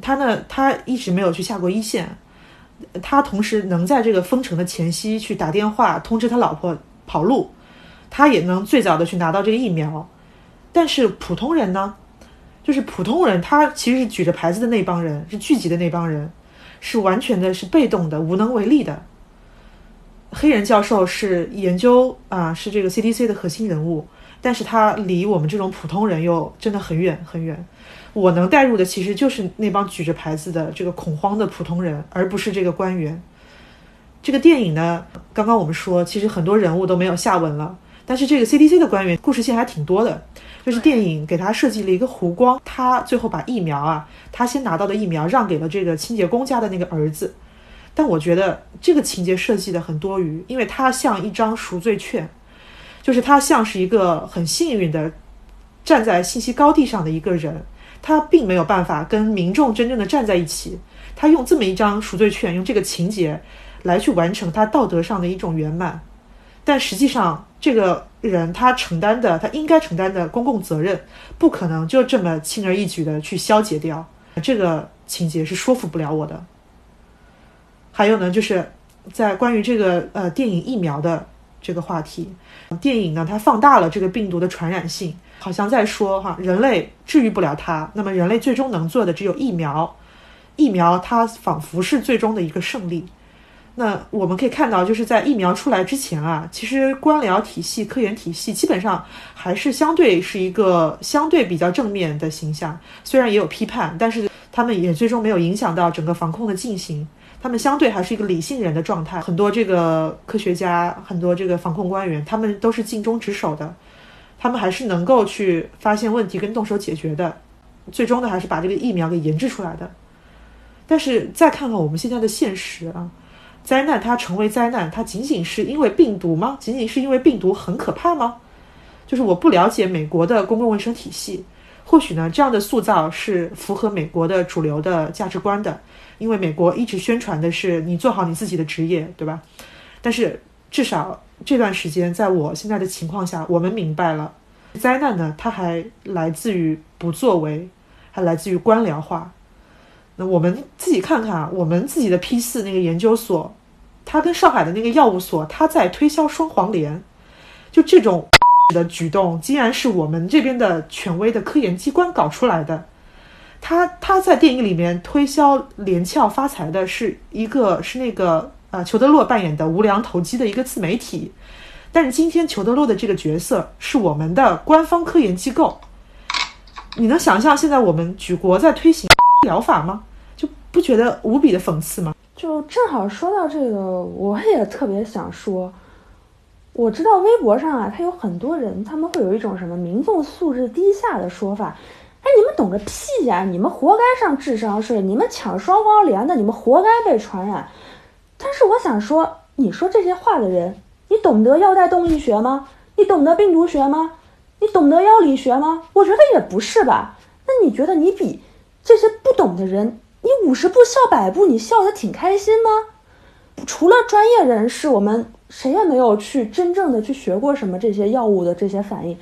他呢，他一直没有去下过一线，他同时能在这个封城的前夕去打电话通知他老婆跑路。他也能最早的去拿到这个疫苗，但是普通人呢，就是普通人，他其实是举着牌子的那帮人，是聚集的那帮人，是完全的是被动的、无能为力的。黑人教授是研究啊，是这个 CDC 的核心人物，但是他离我们这种普通人又真的很远很远。我能带入的其实就是那帮举着牌子的这个恐慌的普通人，而不是这个官员。这个电影呢，刚刚我们说，其实很多人物都没有下文了，但是这个 CDC 的官员故事线还挺多的。就是电影给他设计了一个弧光，他最后把疫苗啊，他先拿到的疫苗让给了这个清洁工家的那个儿子。但我觉得这个情节设计的很多余，因为他像一张赎罪券，就是他像是一个很幸运的站在信息高地上的一个人，他并没有办法跟民众真正的站在一起。他用这么一张赎罪券，用这个情节来去完成他道德上的一种圆满，但实际上这个。人他承担的，他应该承担的公共责任，不可能就这么轻而易举的去消解掉。这个情节是说服不了我的。还有呢，就是在关于这个呃电影疫苗的这个话题，电影呢它放大了这个病毒的传染性，好像在说哈，人类治愈不了它，那么人类最终能做的只有疫苗，疫苗它仿佛是最终的一个胜利。那我们可以看到，就是在疫苗出来之前啊，其实官僚体系、科研体系基本上还是相对是一个相对比较正面的形象。虽然也有批判，但是他们也最终没有影响到整个防控的进行。他们相对还是一个理性人的状态。很多这个科学家、很多这个防控官员，他们都是尽忠职守的，他们还是能够去发现问题跟动手解决的。最终呢，还是把这个疫苗给研制出来的。但是再看看我们现在的现实啊。灾难它成为灾难，它仅仅是因为病毒吗？仅仅是因为病毒很可怕吗？就是我不了解美国的公共卫生体系，或许呢这样的塑造是符合美国的主流的价值观的，因为美国一直宣传的是你做好你自己的职业，对吧？但是至少这段时间，在我现在的情况下，我们明白了，灾难呢它还来自于不作为，还来自于官僚化。那我们自己看看啊，我们自己的 P 四那个研究所，它跟上海的那个药物所，它在推销双黄连，就这种 的举动，竟然是我们这边的权威的科研机关搞出来的。他他在电影里面推销连翘发财的是一个是那个呃裘德洛扮演的无良投机的一个自媒体，但是今天裘德洛的这个角色是我们的官方科研机构。你能想象现在我们举国在推行？疗法吗？就不觉得无比的讽刺吗？就正好说到这个，我也特别想说，我知道微博上啊，他有很多人，他们会有一种什么民众素质低下的说法。哎，你们懂个屁呀！你们活该上智商税，你们抢双黄连的，你们活该被传染。但是我想说，你说这些话的人，你懂得药代动力学吗？你懂得病毒学吗？你懂得药理学吗？我觉得也不是吧。那你觉得你比？这些不懂的人，你五十步笑百步，你笑得挺开心吗？除了专业人士，我们谁也没有去真正的去学过什么这些药物的这些反应。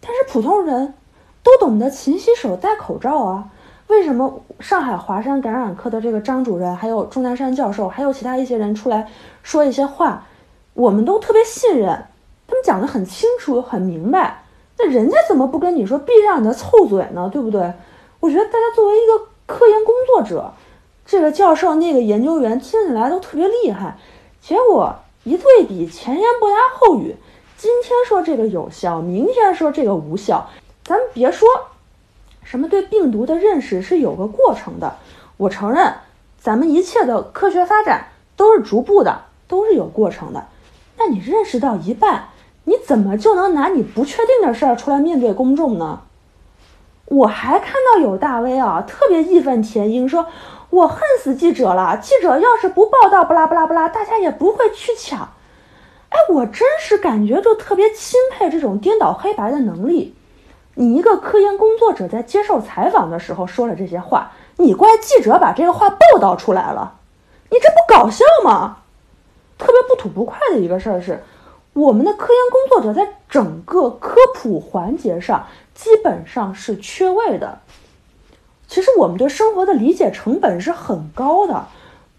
但是普通人都懂得勤洗手、戴口罩啊。为什么上海华山感染科的这个张主任，还有钟南山教授，还有其他一些人出来说一些话，我们都特别信任，他们讲得很清楚、很明白。那人家怎么不跟你说闭上你的臭嘴呢？对不对？我觉得大家作为一个科研工作者，这个教授那个研究员听起来都特别厉害，结果一对比，前言不搭后语，今天说这个有效，明天说这个无效。咱们别说什么对病毒的认识是有个过程的，我承认，咱们一切的科学发展都是逐步的，都是有过程的。那你认识到一半，你怎么就能拿你不确定的事儿出来面对公众呢？我还看到有大 V 啊，特别义愤填膺，说我恨死记者了。记者要是不报道，不拉不拉不拉，大家也不会去抢。哎，我真是感觉就特别钦佩这种颠倒黑白的能力。你一个科研工作者在接受采访的时候说了这些话，你怪记者把这个话报道出来了，你这不搞笑吗？特别不吐不快的一个事儿是，我们的科研工作者在整个科普环节上。基本上是缺位的。其实我们对生活的理解成本是很高的。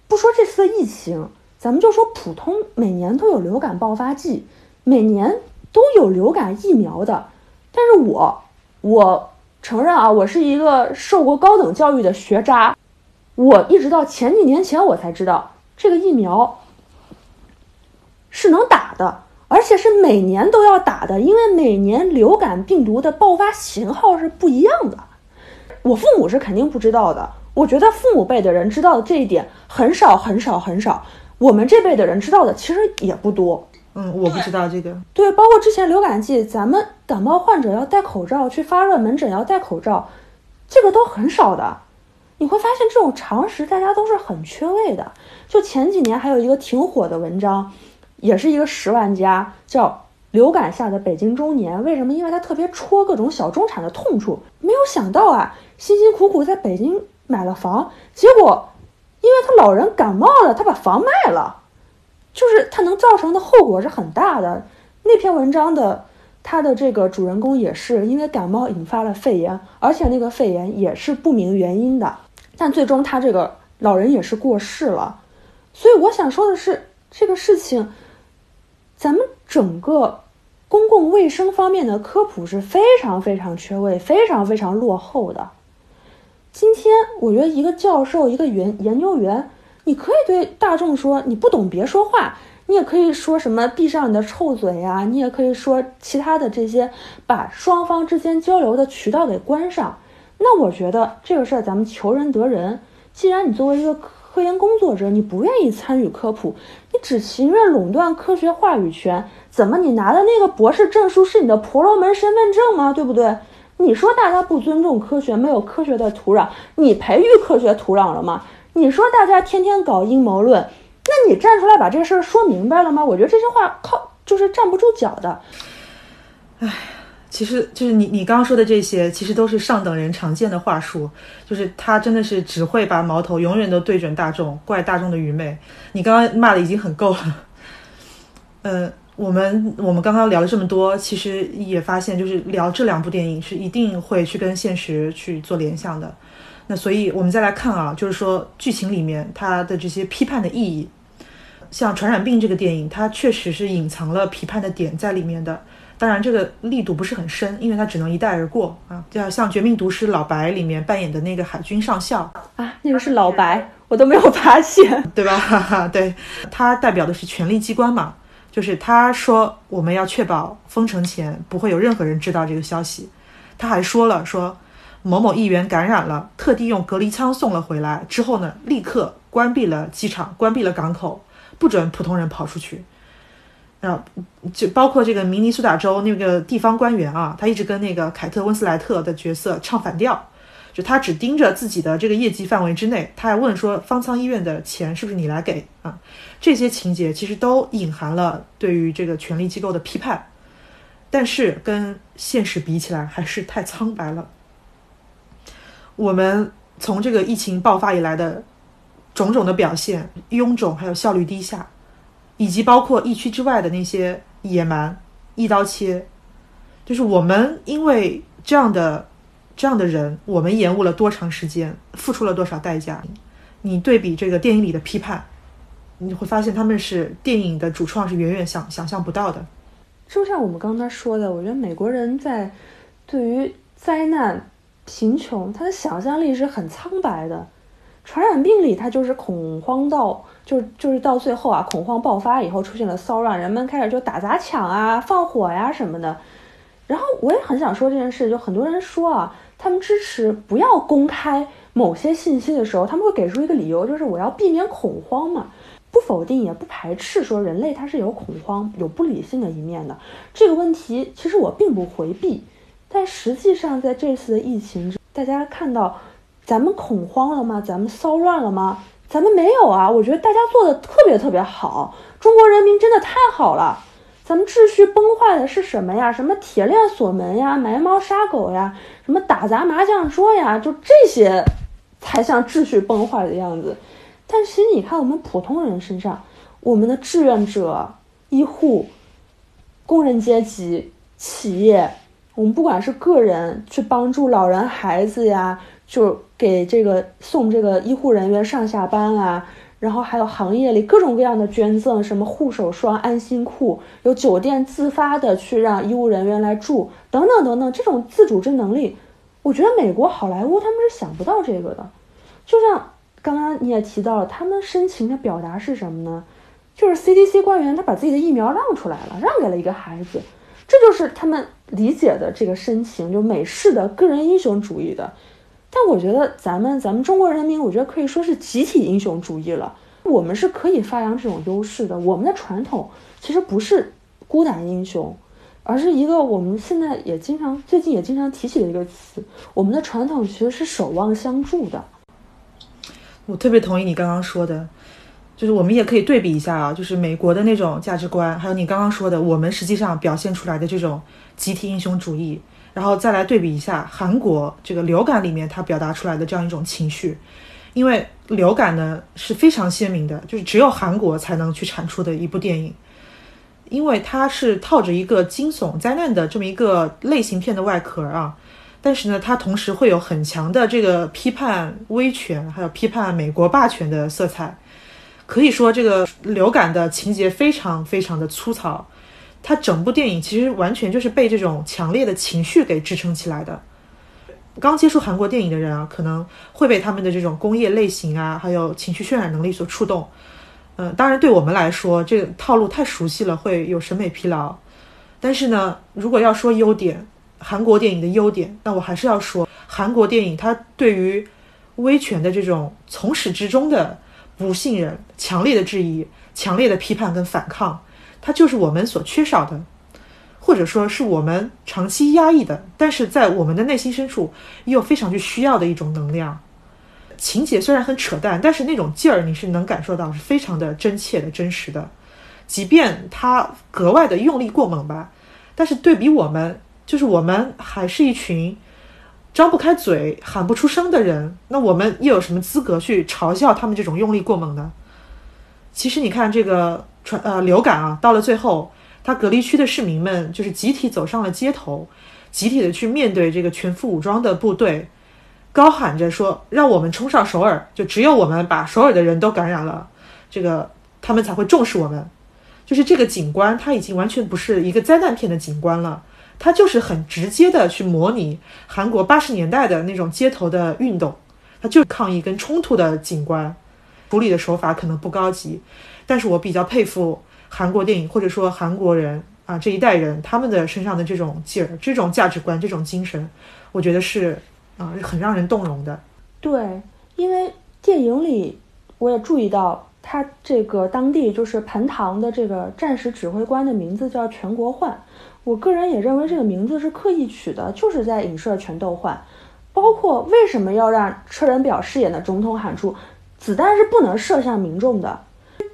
不说这次的疫情，咱们就说普通每年都有流感爆发季，每年都有流感疫苗的。但是我我承认啊，我是一个受过高等教育的学渣，我一直到前几年前我才知道这个疫苗是能打的，而且是每年都要打的，因为每年流感病毒的爆发型号是不一样的。我父母是肯定不知道的，我觉得父母辈的人知道的这一点很少很少很少，我们这辈的人知道的其实也不多。嗯，我不知道这个。对，包括之前流感季，咱们感冒患者要戴口罩，去发热门诊要戴口罩，这个都很少的。你会发现这种常识大家都是很缺位的。就前几年还有一个挺火的文章。也是一个十万加，叫流感下的北京中年。为什么？因为他特别戳各种小中产的痛处。没有想到啊，辛辛苦苦在北京买了房，结果因为他老人感冒了，他把房卖了，就是它能造成的后果是很大的。那篇文章的它的这个主人公也是因为感冒引发了肺炎，而且那个肺炎也是不明原因的，但最终他这个老人也是过世了。所以我想说的是，这个事情。咱们整个公共卫生方面的科普是非常非常缺位、非常非常落后的。今天我觉得一个教授、一个研研究员，你可以对大众说你不懂别说话，你也可以说什么闭上你的臭嘴呀，你也可以说其他的这些，把双方之间交流的渠道给关上。那我觉得这个事儿咱们求人得人，既然你作为一个。科研工作者，你不愿意参与科普，你只情愿垄断科学话语权，怎么你拿的那个博士证书是你的婆罗门身份证吗？对不对？你说大家不尊重科学，没有科学的土壤，你培育科学土壤了吗？你说大家天天搞阴谋论，那你站出来把这事儿说明白了吗？我觉得这些话靠就是站不住脚的，唉。其实就是你你刚刚说的这些，其实都是上等人常见的话术，就是他真的是只会把矛头永远都对准大众，怪大众的愚昧。你刚刚骂的已经很够了。呃，我们我们刚刚聊了这么多，其实也发现，就是聊这两部电影是一定会去跟现实去做联想的。那所以我们再来看啊，就是说剧情里面它的这些批判的意义，像《传染病》这个电影，它确实是隐藏了批判的点在里面的。当然，这个力度不是很深，因为它只能一带而过啊。就像《绝命毒师》老白里面扮演的那个海军上校啊，那个是老白，我都没有发现，对吧？哈哈，对，他代表的是权力机关嘛，就是他说我们要确保封城前不会有任何人知道这个消息。他还说了，说某某议员感染了，特地用隔离舱送了回来，之后呢，立刻关闭了机场，关闭了港口，不准普通人跑出去。啊，就包括这个明尼苏达州那个地方官员啊，他一直跟那个凯特温斯莱特的角色唱反调，就他只盯着自己的这个业绩范围之内，他还问说方舱医院的钱是不是你来给啊？这些情节其实都隐含了对于这个权力机构的批判，但是跟现实比起来还是太苍白了。我们从这个疫情爆发以来的种种的表现，臃肿还有效率低下。以及包括疫区之外的那些野蛮一刀切，就是我们因为这样的这样的人，我们延误了多长时间，付出了多少代价？你对比这个电影里的批判，你会发现他们是电影的主创是远远想想象不到的。就像我们刚才说的，我觉得美国人在对于灾难、贫穷，他的想象力是很苍白的。传染病里，他就是恐慌到。就就是到最后啊，恐慌爆发以后出现了骚乱，人们开始就打砸抢啊、放火呀什么的。然后我也很想说这件事，就很多人说啊，他们支持不要公开某些信息的时候，他们会给出一个理由，就是我要避免恐慌嘛。不否定也不排斥说人类它是有恐慌、有不理性的一面的。这个问题其实我并不回避，但实际上在这次的疫情，大家看到咱们恐慌了吗？咱们骚乱了吗？咱们没有啊，我觉得大家做的特别特别好，中国人民真的太好了。咱们秩序崩坏的是什么呀？什么铁链锁门呀，埋猫杀狗呀，什么打砸麻将桌呀，就这些才像秩序崩坏的样子。但其实你看，我们普通人身上，我们的志愿者、医护、工人阶级、企业，我们不管是个人去帮助老人、孩子呀。就给这个送这个医护人员上下班啊，然后还有行业里各种各样的捐赠，什么护手霜、安心裤，有酒店自发的去让医务人员来住，等等等等，这种自主之能力，我觉得美国好莱坞他们是想不到这个的。就像刚刚你也提到了，他们深情的表达是什么呢？就是 CDC 官员他把自己的疫苗让出来了，让给了一个孩子，这就是他们理解的这个深情，就美式的个人英雄主义的。但我觉得咱们咱们中国人民，我觉得可以说是集体英雄主义了。我们是可以发扬这种优势的。我们的传统其实不是孤胆英雄，而是一个我们现在也经常最近也经常提起的一个词，我们的传统其实是守望相助的。我特别同意你刚刚说的，就是我们也可以对比一下啊，就是美国的那种价值观，还有你刚刚说的，我们实际上表现出来的这种集体英雄主义，然后再来对比一下韩国这个流感里面它表达出来的这样一种情绪，因为流感呢是非常鲜明的，就是只有韩国才能去产出的一部电影，因为它是套着一个惊悚灾难的这么一个类型片的外壳啊。但是呢，它同时会有很强的这个批判威权，还有批判美国霸权的色彩。可以说，这个流感的情节非常非常的粗糙。它整部电影其实完全就是被这种强烈的情绪给支撑起来的。刚接触韩国电影的人啊，可能会被他们的这种工业类型啊，还有情绪渲染能力所触动。嗯，当然对我们来说，这个套路太熟悉了，会有审美疲劳。但是呢，如果要说优点，韩国电影的优点，那我还是要说，韩国电影它对于威权的这种从始至终的不信任、强烈的质疑、强烈的批判跟反抗，它就是我们所缺少的，或者说是我们长期压抑的，但是在我们的内心深处又非常去需要的一种能量。情节虽然很扯淡，但是那种劲儿你是能感受到，是非常的真切的、真实的，即便它格外的用力过猛吧，但是对比我们。就是我们还是一群张不开嘴、喊不出声的人，那我们又有什么资格去嘲笑他们这种用力过猛呢？其实你看这个传呃流感啊，到了最后，他隔离区的市民们就是集体走上了街头，集体的去面对这个全副武装的部队，高喊着说：“让我们冲上首尔！”就只有我们把首尔的人都感染了，这个他们才会重视我们。就是这个景观，它已经完全不是一个灾难片的景观了。它就是很直接的去模拟韩国八十年代的那种街头的运动，它就是抗议跟冲突的景观，处理的手法可能不高级，但是我比较佩服韩国电影或者说韩国人啊这一代人他们的身上的这种劲儿、这种价值观、这种精神，我觉得是啊很让人动容的。对，因为电影里我也注意到，他这个当地就是盆塘的这个战时指挥官的名字叫全国焕。我个人也认为这个名字是刻意取的，就是在影射全斗焕。包括为什么要让车仁表饰演的总统喊出“子弹是不能射向民众的”？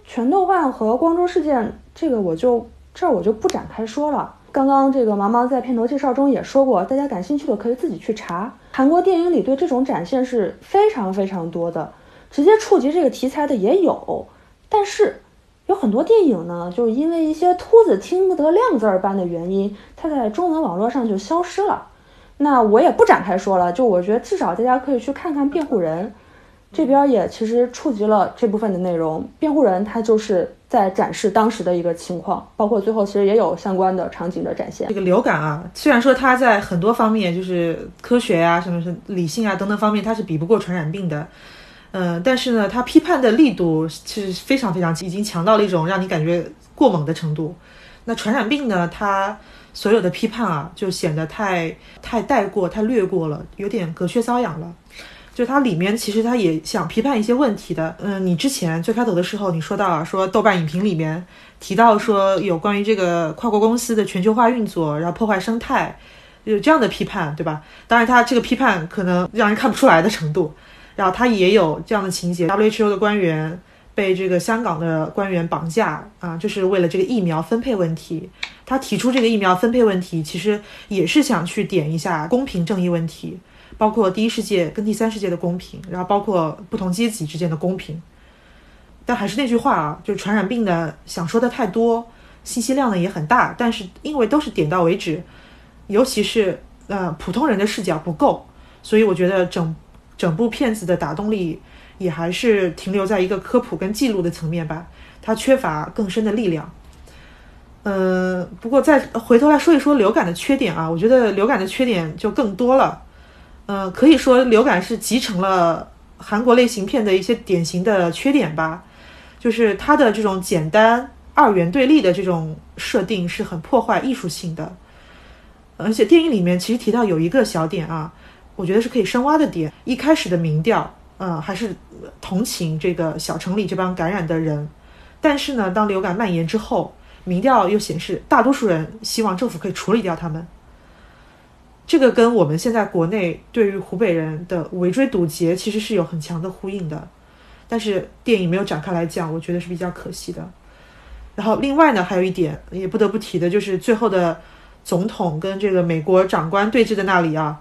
全斗焕和光州事件，这个我就这儿我就不展开说了。刚刚这个毛毛在片头介绍中也说过，大家感兴趣的可以自己去查。韩国电影里对这种展现是非常非常多的，直接触及这个题材的也有，但是。有很多电影呢，就是因为一些秃子听不得亮字儿般的原因，它在中文网络上就消失了。那我也不展开说了，就我觉得至少大家可以去看看《辩护人》，这边也其实触及了这部分的内容。《辩护人》他就是在展示当时的一个情况，包括最后其实也有相关的场景的展现。这个流感啊，虽然说它在很多方面就是科学呀、什么是理性啊等等方面，它是比不过传染病的。嗯，但是呢，他批判的力度是非常非常已经强到了一种让你感觉过猛的程度。那传染病呢，它所有的批判啊，就显得太太带过、太略过了，有点隔靴搔痒了。就它里面其实它也想批判一些问题的。嗯，你之前最开头的时候你说到啊，说豆瓣影评里面提到说有关于这个跨国公司的全球化运作，然后破坏生态，有这样的批判，对吧？当然，他这个批判可能让人看不出来的程度。然后他也有这样的情节，WHO 的官员被这个香港的官员绑架啊，就是为了这个疫苗分配问题。他提出这个疫苗分配问题，其实也是想去点一下公平正义问题，包括第一世界跟第三世界的公平，然后包括不同阶级之间的公平。但还是那句话啊，就是传染病呢，想说的太多，信息量呢也很大，但是因为都是点到为止，尤其是呃普通人的视角不够，所以我觉得整。整部片子的打动力也还是停留在一个科普跟记录的层面吧，它缺乏更深的力量。嗯，不过再回头来说一说流感的缺点啊，我觉得流感的缺点就更多了。嗯，可以说流感是集成了韩国类型片的一些典型的缺点吧，就是它的这种简单二元对立的这种设定是很破坏艺术性的。而且电影里面其实提到有一个小点啊，我觉得是可以深挖的点。一开始的民调，嗯，还是同情这个小城里这帮感染的人，但是呢，当流感蔓延之后，民调又显示大多数人希望政府可以处理掉他们。这个跟我们现在国内对于湖北人的围追堵截其实是有很强的呼应的，但是电影没有展开来讲，我觉得是比较可惜的。然后另外呢，还有一点也不得不提的，就是最后的。总统跟这个美国长官对峙的那里啊，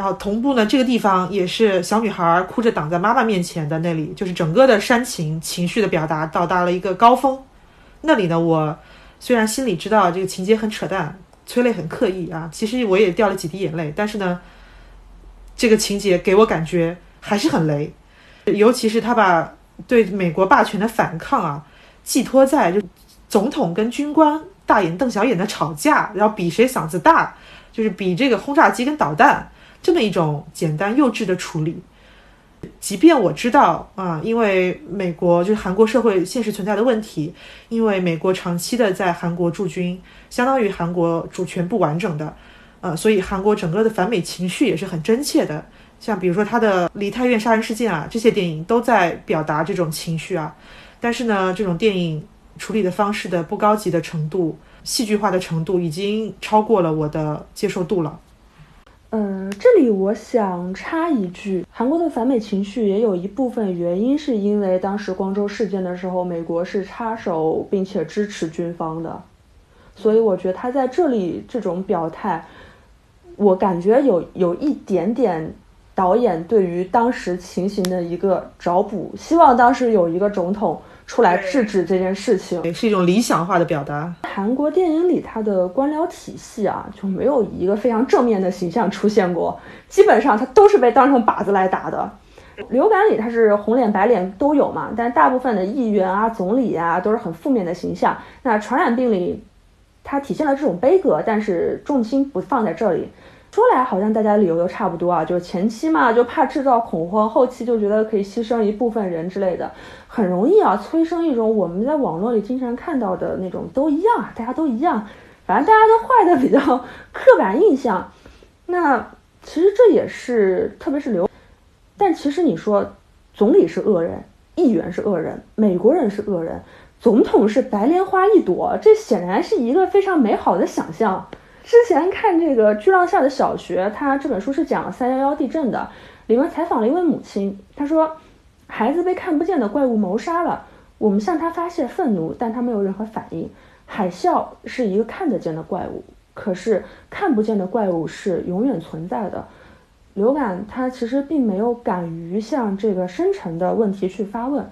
然后同步呢，这个地方也是小女孩哭着挡在妈妈面前的那里，就是整个的煽情情绪的表达到达了一个高峰。那里呢，我虽然心里知道这个情节很扯淡，催泪很刻意啊，其实我也掉了几滴眼泪，但是呢，这个情节给我感觉还是很雷，尤其是他把对美国霸权的反抗啊，寄托在就总统跟军官。大眼瞪小眼的吵架，然后比谁嗓子大，就是比这个轰炸机跟导弹这么一种简单幼稚的处理。即便我知道啊，因为美国就是韩国社会现实存在的问题，因为美国长期的在韩国驻军，相当于韩国主权不完整的，呃，所以韩国整个的反美情绪也是很真切的。像比如说他的梨泰院杀人事件啊，这些电影都在表达这种情绪啊。但是呢，这种电影。处理的方式的不高级的程度，戏剧化的程度已经超过了我的接受度了。嗯，这里我想插一句，韩国的反美情绪也有一部分原因是因为当时光州事件的时候，美国是插手并且支持军方的，所以我觉得他在这里这种表态，我感觉有有一点点导演对于当时情形的一个找补，希望当时有一个总统。出来制止这件事情，也是一种理想化的表达。韩国电影里，它的官僚体系啊，就没有一个非常正面的形象出现过，基本上它都是被当成靶子来打的。流感里它是红脸白脸都有嘛，但大部分的议员啊、总理啊都是很负面的形象。那传染病里，它体现了这种悲歌，但是重心不放在这里。说来好像大家理由都差不多啊，就是前期嘛就怕制造恐慌，后期就觉得可以牺牲一部分人之类的，很容易啊催生一种我们在网络里经常看到的那种都一样啊，大家都一样，反正大家都坏的比较 刻板印象。那其实这也是特别是刘，但其实你说总理是恶人，议员是恶人，美国人是恶人，总统是白莲花一朵，这显然是一个非常美好的想象。之前看这个巨浪下的小学，他这本书是讲三幺幺地震的，里面采访了一位母亲，她说，孩子被看不见的怪物谋杀了，我们向他发泄愤怒，但他没有任何反应。海啸是一个看得见的怪物，可是看不见的怪物是永远存在的。流感它其实并没有敢于向这个深层的问题去发问，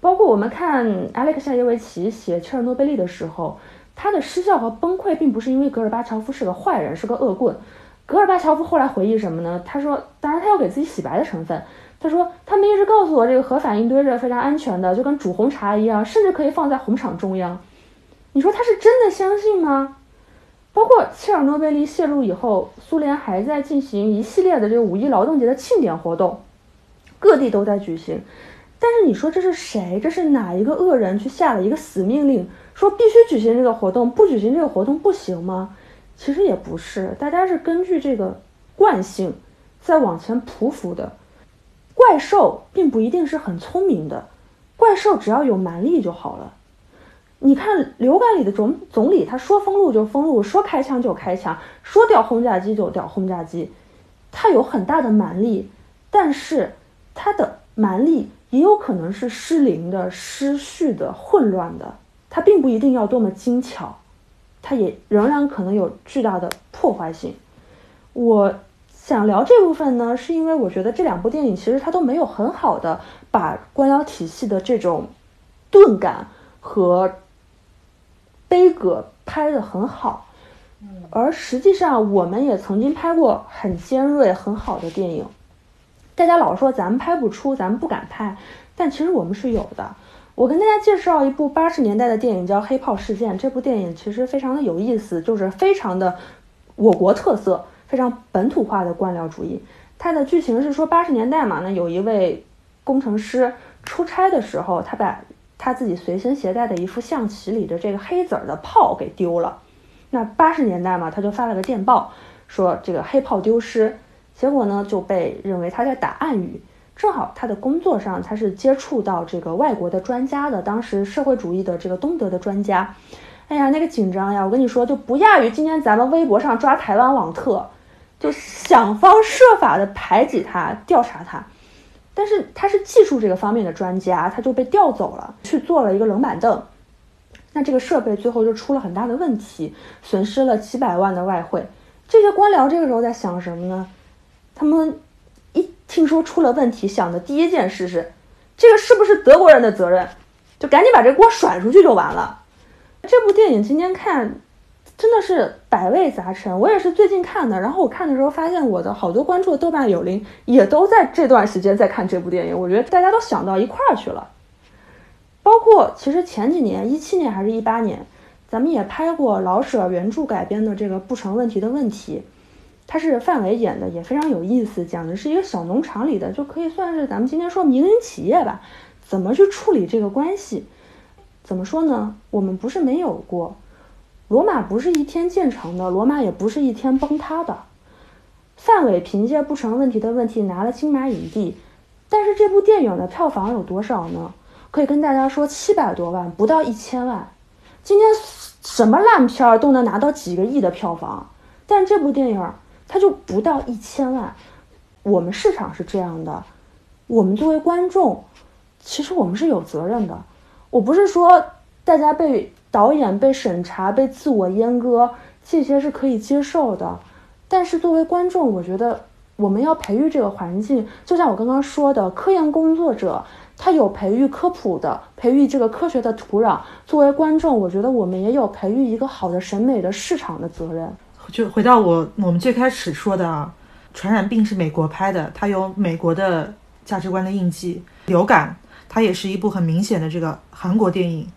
包括我们看艾利克夏耶维奇写切尔诺贝利的时候。他的失效和崩溃并不是因为戈尔巴乔夫是个坏人，是个恶棍。戈尔巴乔夫后来回忆什么呢？他说：“当然，他要给自己洗白的成分。他说，他们一直告诉我，这个核反应堆是非常安全的，就跟煮红茶一样，甚至可以放在红场中央。你说他是真的相信吗？包括切尔诺贝利泄露以后，苏联还在进行一系列的这个五一劳动节的庆典活动，各地都在举行。但是你说这是谁？这是哪一个恶人去下了一个死命令？”说必须举行这个活动，不举行这个活动不行吗？其实也不是，大家是根据这个惯性在往前匍匐的。怪兽并不一定是很聪明的，怪兽只要有蛮力就好了。你看流感里的总总理，他说封路就封路，说开枪就开枪，说调轰炸机就调轰炸机，他有很大的蛮力，但是他的蛮力也有可能是失灵的、失序的、混乱的。他并不一定要多么精巧，它也仍然可能有巨大的破坏性。我想聊这部分呢，是因为我觉得这两部电影其实它都没有很好的把官僚体系的这种钝感和悲歌拍得很好。而实际上我们也曾经拍过很尖锐、很好的电影。大家老说咱们拍不出，咱们不敢拍，但其实我们是有的。我跟大家介绍一部八十年代的电影，叫《黑炮事件》。这部电影其实非常的有意思，就是非常的我国特色、非常本土化的官僚主义。它的剧情是说，八十年代嘛，那有一位工程师出差的时候，他把他自己随身携带的一副象棋里的这个黑子儿的炮给丢了。那八十年代嘛，他就发了个电报，说这个黑炮丢失，结果呢就被认为他在打暗语。正好他的工作上他是接触到这个外国的专家的，当时社会主义的这个东德的专家，哎呀那个紧张呀，我跟你说就不亚于今天咱们微博上抓台湾网特，就想方设法的排挤他，调查他。但是他是技术这个方面的专家，他就被调走了，去做了一个冷板凳。那这个设备最后就出了很大的问题，损失了几百万的外汇。这些官僚这个时候在想什么呢？他们一听说出了问题，想的第一件事是，这个是不是德国人的责任？就赶紧把这锅甩出去就完了。这部电影今天看。真的是百味杂陈，我也是最近看的。然后我看的时候发现，我的好多关注的豆瓣友邻也都在这段时间在看这部电影。我觉得大家都想到一块儿去了。包括其实前几年，一七年还是一八年，咱们也拍过老舍原著改编的这个《不成问题的问题》，它是范伟演的，也非常有意思，讲的是一个小农场里的，就可以算是咱们今天说民营企业吧，怎么去处理这个关系？怎么说呢？我们不是没有过。罗马不是一天建成的，罗马也不是一天崩塌的。范伟凭借不成问题的问题拿了金马影帝，但是这部电影的票房有多少呢？可以跟大家说，七百多万，不到一千万。今天什么烂片儿都能拿到几个亿的票房，但这部电影它就不到一千万。我们市场是这样的，我们作为观众，其实我们是有责任的。我不是说大家被。导演被审查、被自我阉割，这些是可以接受的。但是作为观众，我觉得我们要培育这个环境。就像我刚刚说的，科研工作者他有培育科普的、培育这个科学的土壤。作为观众，我觉得我们也有培育一个好的审美的市场的责任。就回到我我们最开始说的啊，传染病是美国拍的，它有美国的价值观的印记。流感，它也是一部很明显的这个韩国电影。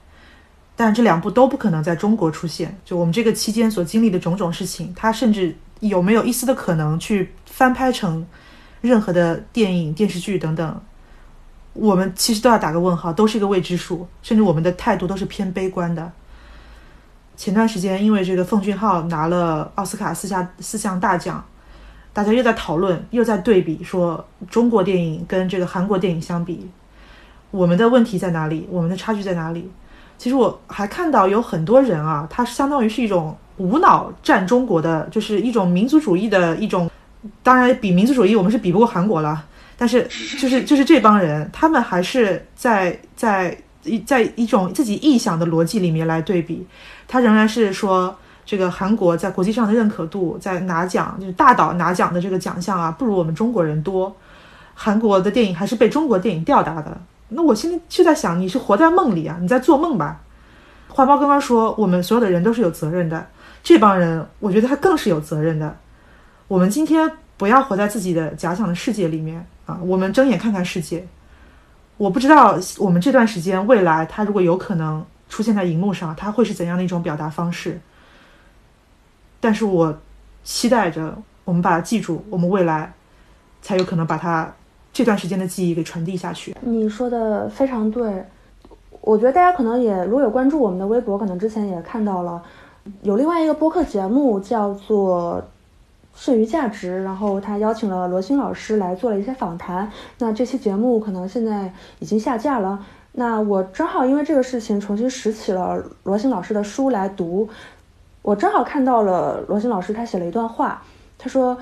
但这两部都不可能在中国出现。就我们这个期间所经历的种种事情，它甚至有没有一丝的可能去翻拍成任何的电影、电视剧等等，我们其实都要打个问号，都是一个未知数。甚至我们的态度都是偏悲观的。前段时间，因为这个奉俊昊拿了奥斯卡四项四项大奖，大家又在讨论，又在对比，说中国电影跟这个韩国电影相比，我们的问题在哪里？我们的差距在哪里？其实我还看到有很多人啊，他相当于是一种无脑战中国的，就是一种民族主义的一种。当然，比民族主义我们是比不过韩国了，但是就是就是这帮人，他们还是在在一在一种自己臆想的逻辑里面来对比。他仍然是说，这个韩国在国际上的认可度，在拿奖就是大导拿奖的这个奖项啊，不如我们中国人多。韩国的电影还是被中国电影吊打的。那我心里就在想，你是活在梦里啊？你在做梦吧？花猫刚刚说，我们所有的人都是有责任的。这帮人，我觉得他更是有责任的。我们今天不要活在自己的假想的世界里面啊！我们睁眼看看世界。我不知道我们这段时间未来，他如果有可能出现在荧幕上，他会是怎样的一种表达方式？但是我期待着我们把它记住，我们未来才有可能把它。这段时间的记忆给传递下去。你说的非常对，我觉得大家可能也如果有关注我们的微博，可能之前也看到了，有另外一个播客节目叫做《剩余价值》，然后他邀请了罗欣老师来做了一些访谈。那这期节目可能现在已经下架了。那我正好因为这个事情重新拾起了罗欣老师的书来读，我正好看到了罗欣老师他写了一段话，他说。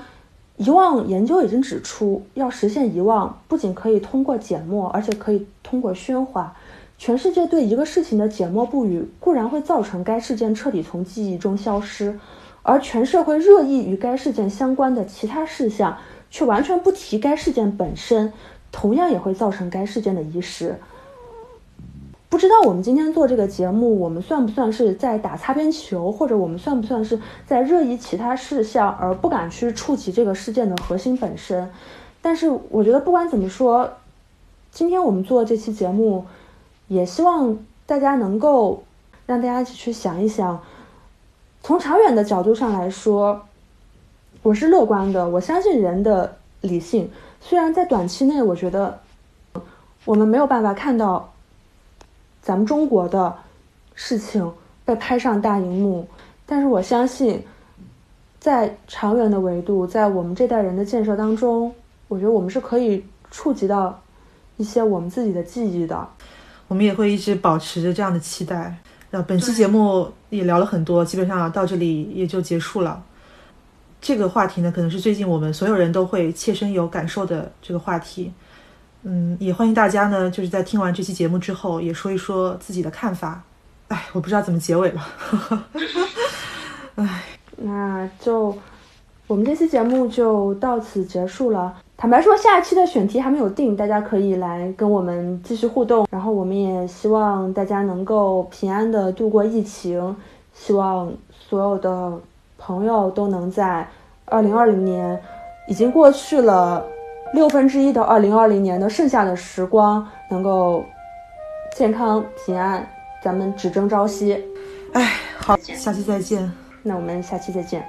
遗忘研究已经指出，要实现遗忘，不仅可以通过缄默，而且可以通过喧哗。全世界对一个事情的缄默不语，固然会造成该事件彻底从记忆中消失，而全社会热议与该事件相关的其他事项，却完全不提该事件本身，同样也会造成该事件的遗失。不知道我们今天做这个节目，我们算不算是在打擦边球，或者我们算不算是在热议其他事项，而不敢去触及这个事件的核心本身？但是我觉得不管怎么说，今天我们做这期节目，也希望大家能够让大家一起去想一想，从长远的角度上来说，我是乐观的，我相信人的理性。虽然在短期内，我觉得我们没有办法看到。咱们中国的事情被拍上大荧幕，但是我相信，在长远的维度，在我们这代人的建设当中，我觉得我们是可以触及到一些我们自己的记忆的。我们也会一直保持着这样的期待。那本期节目也聊了很多，基本上到这里也就结束了。这个话题呢，可能是最近我们所有人都会切身有感受的这个话题。嗯，也欢迎大家呢，就是在听完这期节目之后，也说一说自己的看法。哎，我不知道怎么结尾了。哎，那就我们这期节目就到此结束了。坦白说，下一期的选题还没有定，大家可以来跟我们继续互动。然后，我们也希望大家能够平安的度过疫情，希望所有的朋友都能在二零二零年已经过去了六分之一的二零二零年的剩下的时光，能够健康平安，咱们只争朝夕。哎，好，下期再见。那我们下期再见。